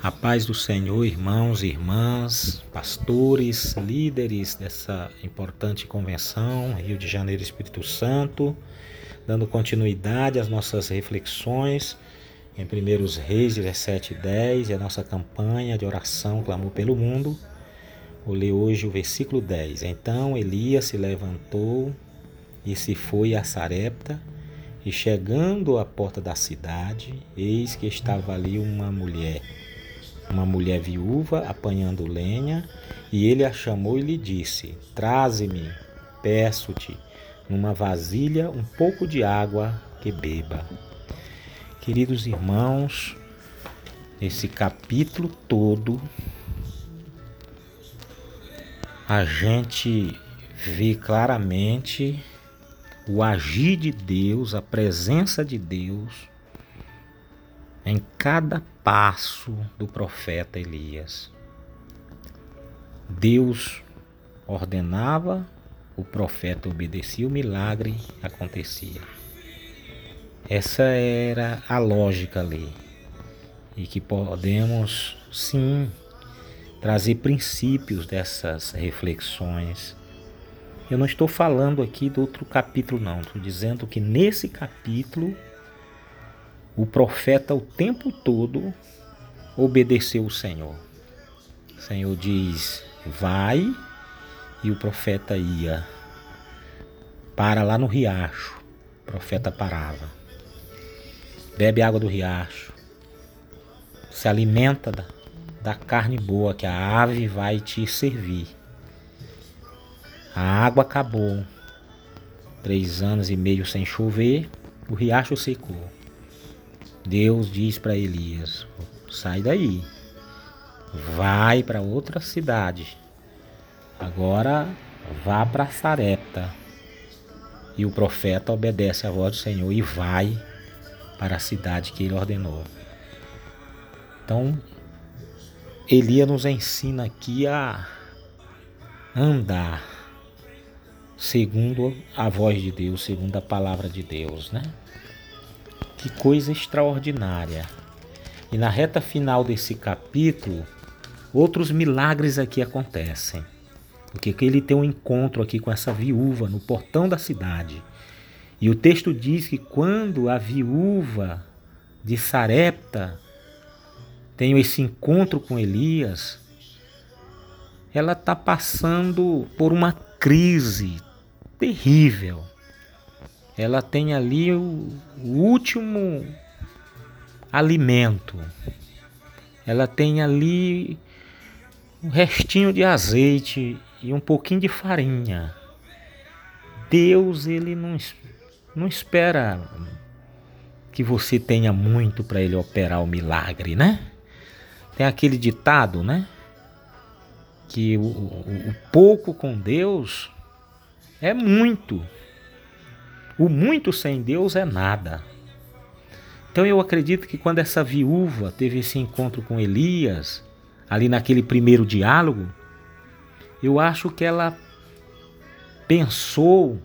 A paz do Senhor, irmãos e irmãs, pastores, líderes dessa importante convenção, Rio de Janeiro Espírito Santo, dando continuidade às nossas reflexões em 1 Reis 17 e 10 e a nossa campanha de oração Clamor pelo Mundo. Vou ler hoje o versículo 10. Então Elias se levantou e se foi a Sarepta, e chegando à porta da cidade, eis que estava ali uma mulher uma mulher viúva apanhando lenha, e ele a chamou e lhe disse: Traze-me, peço-te, numa vasilha um pouco de água que beba. Queridos irmãos, esse capítulo todo a gente vê claramente o agir de Deus, a presença de Deus em cada passo do profeta Elias. Deus ordenava, o profeta obedecia, o milagre acontecia. Essa era a lógica ali. E que podemos, sim, trazer princípios dessas reflexões. Eu não estou falando aqui do outro capítulo, não. Estou dizendo que nesse capítulo o profeta o tempo todo obedeceu o Senhor. O Senhor diz: vai, e o profeta ia. Para lá no riacho. O profeta parava. Bebe água do riacho. Se alimenta da, da carne boa que a ave vai te servir. A água acabou. Três anos e meio sem chover, o riacho secou. Deus diz para Elias: sai daí, vai para outra cidade. Agora vá para Sarepta. E o profeta obedece à voz do Senhor e vai para a cidade que ele ordenou. Então, Elias nos ensina aqui a andar segundo a voz de Deus, segundo a palavra de Deus, né? Que coisa extraordinária. E na reta final desse capítulo, outros milagres aqui acontecem. Porque ele tem um encontro aqui com essa viúva no portão da cidade. E o texto diz que quando a viúva de Sarepta tem esse encontro com Elias, ela está passando por uma crise terrível ela tem ali o, o último alimento. Ela tem ali um restinho de azeite e um pouquinho de farinha. Deus, ele não, não espera que você tenha muito para ele operar o milagre, né? Tem aquele ditado, né? Que o, o, o pouco com Deus é muito. O muito sem Deus é nada. Então eu acredito que quando essa viúva teve esse encontro com Elias, ali naquele primeiro diálogo, eu acho que ela pensou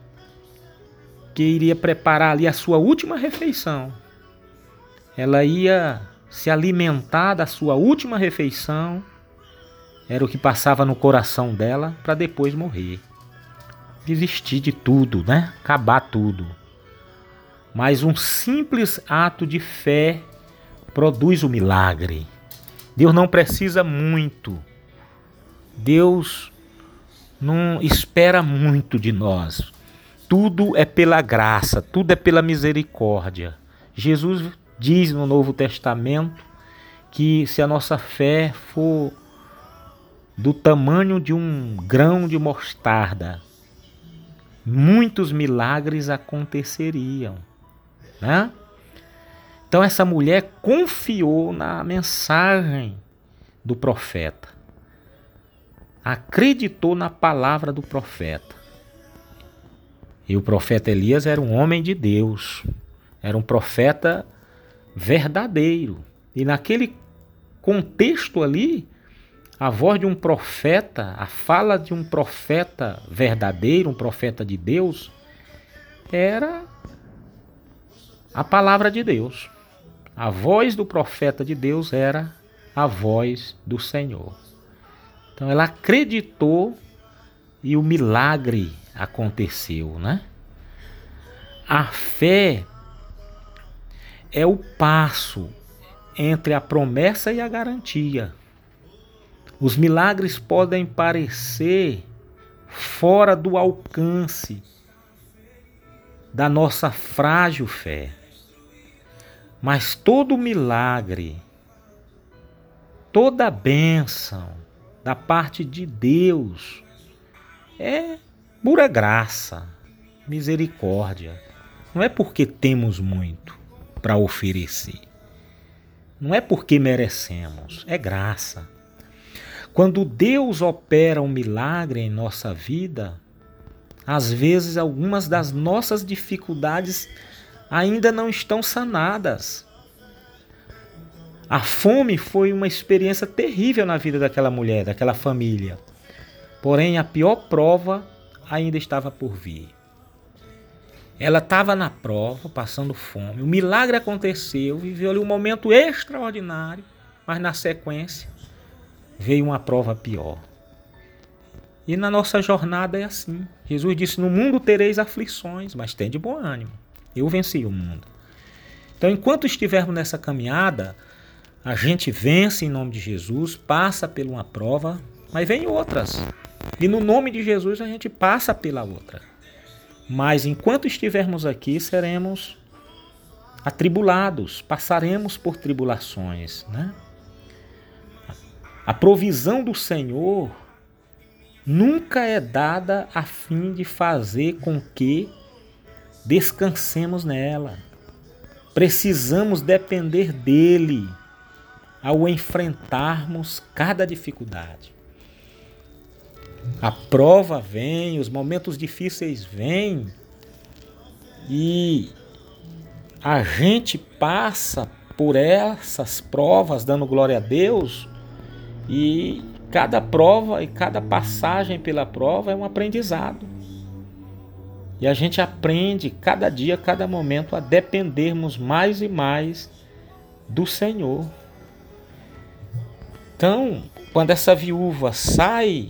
que iria preparar ali a sua última refeição. Ela ia se alimentar da sua última refeição, era o que passava no coração dela para depois morrer desistir de tudo, né? Acabar tudo. Mas um simples ato de fé produz o milagre. Deus não precisa muito. Deus não espera muito de nós. Tudo é pela graça, tudo é pela misericórdia. Jesus diz no Novo Testamento que se a nossa fé for do tamanho de um grão de mostarda, muitos milagres aconteceriam, né? Então essa mulher confiou na mensagem do profeta. Acreditou na palavra do profeta. E o profeta Elias era um homem de Deus, era um profeta verdadeiro. E naquele contexto ali, a voz de um profeta, a fala de um profeta verdadeiro, um profeta de Deus, era a palavra de Deus. A voz do profeta de Deus era a voz do Senhor. Então ela acreditou e o milagre aconteceu, né? A fé é o passo entre a promessa e a garantia. Os milagres podem parecer fora do alcance da nossa frágil fé. Mas todo milagre, toda bênção da parte de Deus é pura graça, misericórdia. Não é porque temos muito para oferecer. Não é porque merecemos, é graça. Quando Deus opera um milagre em nossa vida, às vezes algumas das nossas dificuldades ainda não estão sanadas. A fome foi uma experiência terrível na vida daquela mulher, daquela família. Porém, a pior prova ainda estava por vir. Ela estava na prova, passando fome. O milagre aconteceu, viveu ali um momento extraordinário, mas na sequência veio uma prova pior. E na nossa jornada é assim. Jesus disse: No mundo tereis aflições, mas tem de bom ânimo. Eu venci o mundo. Então, enquanto estivermos nessa caminhada, a gente vence em nome de Jesus, passa por uma prova, mas vem outras. E no nome de Jesus a gente passa pela outra. Mas enquanto estivermos aqui, seremos atribulados, passaremos por tribulações, né? A provisão do Senhor nunca é dada a fim de fazer com que descansemos nela. Precisamos depender dele ao enfrentarmos cada dificuldade. A prova vem, os momentos difíceis vêm e a gente passa por essas provas dando glória a Deus e cada prova e cada passagem pela prova é um aprendizado. E a gente aprende cada dia, cada momento a dependermos mais e mais do Senhor. Então, quando essa viúva sai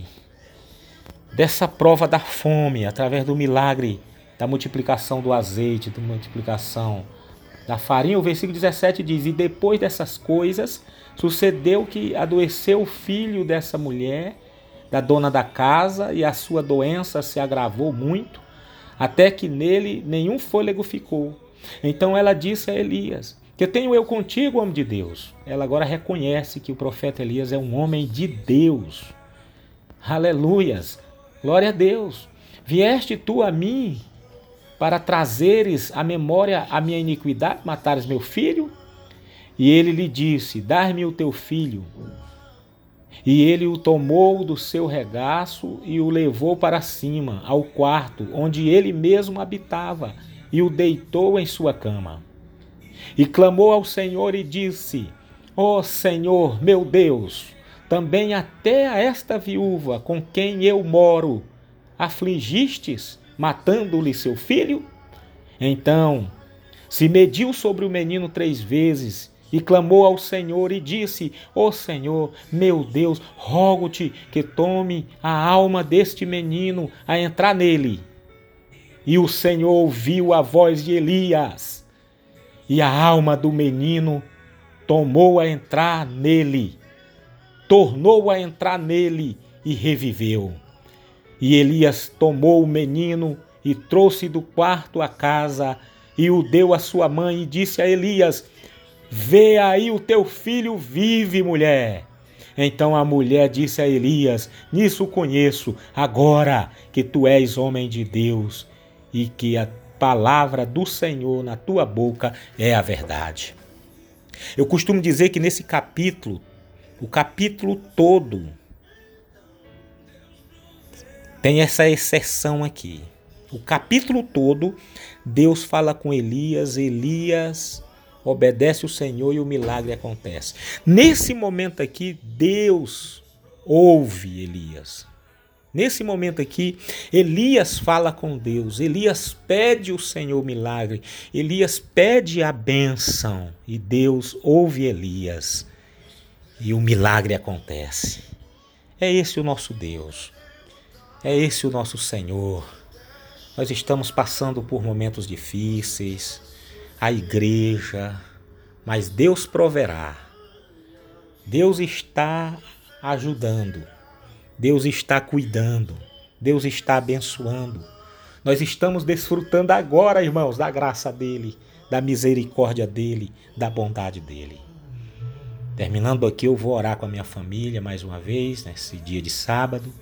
dessa prova da fome, através do milagre da multiplicação do azeite, da multiplicação da farinha, o versículo 17 diz: E depois dessas coisas, sucedeu que adoeceu o filho dessa mulher, da dona da casa, e a sua doença se agravou muito, até que nele nenhum fôlego ficou. Então ela disse a Elias: Que tenho eu contigo, homem de Deus? Ela agora reconhece que o profeta Elias é um homem de Deus. Aleluias! Glória a Deus! Vieste tu a mim para trazeres à memória a minha iniquidade, matares meu filho? E ele lhe disse: Dar-me o teu filho. E ele o tomou do seu regaço e o levou para cima, ao quarto, onde ele mesmo habitava, e o deitou em sua cama. E clamou ao Senhor e disse: Ó oh Senhor, meu Deus, também até a esta viúva com quem eu moro afligistes, matando-lhe seu filho? Então se mediu sobre o menino três vezes e clamou ao Senhor e disse: Ó oh Senhor, meu Deus, rogo-te que tome a alma deste menino a entrar nele. E o Senhor ouviu a voz de Elias, e a alma do menino tomou a entrar nele, tornou a entrar nele e reviveu. E Elias tomou o menino e trouxe do quarto a casa e o deu à sua mãe e disse a Elias: Vê aí o teu filho vive, mulher. Então a mulher disse a Elias: Nisso conheço, agora que tu és homem de Deus e que a palavra do Senhor na tua boca é a verdade. Eu costumo dizer que nesse capítulo, o capítulo todo, tem essa exceção aqui. O capítulo todo, Deus fala com Elias, Elias obedece o Senhor e o milagre acontece. Nesse momento aqui, Deus ouve Elias. Nesse momento aqui, Elias fala com Deus, Elias pede o Senhor milagre, Elias pede a bênção e Deus ouve Elias. e o milagre acontece. É esse o nosso Deus. É esse o nosso Senhor. Nós estamos passando por momentos difíceis, a igreja, mas Deus proverá. Deus está ajudando. Deus está cuidando. Deus está abençoando. Nós estamos desfrutando agora, irmãos, da graça dele, da misericórdia dele, da bondade dele. Terminando aqui, eu vou orar com a minha família mais uma vez, nesse dia de sábado,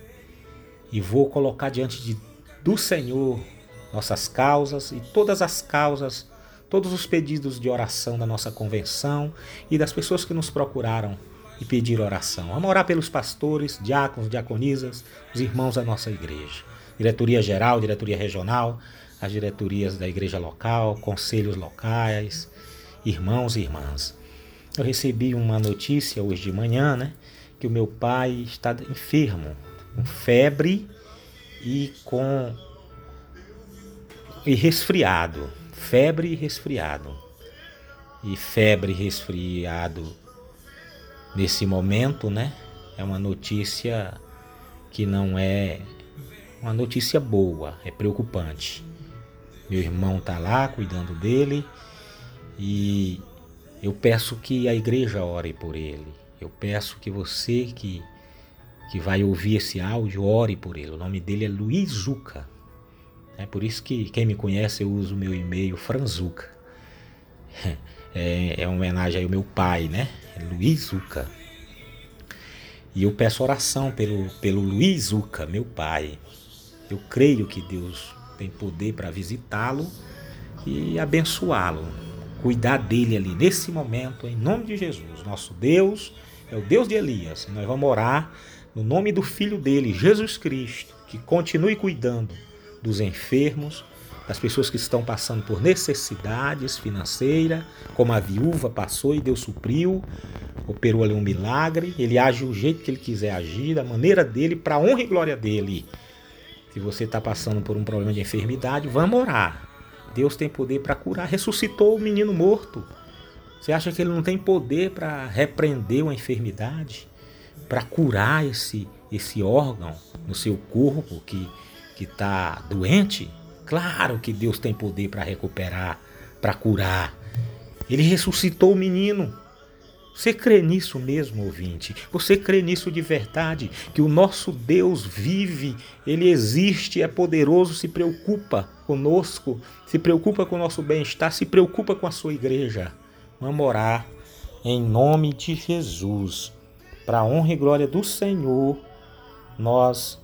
e vou colocar diante de, do Senhor nossas causas e todas as causas, todos os pedidos de oração da nossa convenção e das pessoas que nos procuraram e pediram oração. Vamos orar pelos pastores, diáconos, diaconisas, os irmãos da nossa igreja. Diretoria geral, diretoria regional, as diretorias da igreja local, conselhos locais, irmãos e irmãs. Eu recebi uma notícia hoje de manhã, né? Que o meu pai está enfermo, com febre e com e resfriado, febre e resfriado. E febre e resfriado nesse momento, né? É uma notícia que não é uma notícia boa, é preocupante. Meu irmão tá lá cuidando dele e eu peço que a igreja ore por ele. Eu peço que você que, que vai ouvir esse áudio ore por ele. O nome dele é Luiz Zuca. É por isso que quem me conhece eu uso o meu e-mail Franzuca. É, é uma homenagem ao meu pai, né? Luiz Zuca. E eu peço oração pelo, pelo Luiz Zuca, meu pai. Eu creio que Deus tem poder para visitá-lo e abençoá-lo cuidar dele ali nesse momento, em nome de Jesus. Nosso Deus é o Deus de Elias. Nós vamos orar no nome do Filho dele, Jesus Cristo, que continue cuidando dos enfermos, das pessoas que estão passando por necessidades financeiras, como a viúva passou e Deus supriu, operou ali um milagre. Ele age do jeito que ele quiser agir, da maneira dele, para honra e glória dele. Se você está passando por um problema de enfermidade, vamos orar. Deus tem poder para curar. Ressuscitou o menino morto. Você acha que ele não tem poder para repreender uma enfermidade? Para curar esse, esse órgão no seu corpo que está doente? Claro que Deus tem poder para recuperar, para curar. Ele ressuscitou o menino. Você crê nisso mesmo, ouvinte? Você crê nisso de verdade? Que o nosso Deus vive, ele existe, é poderoso, se preocupa conosco, se preocupa com o nosso bem-estar, se preocupa com a sua igreja. Vamos orar em nome de Jesus. Para a honra e glória do Senhor, nós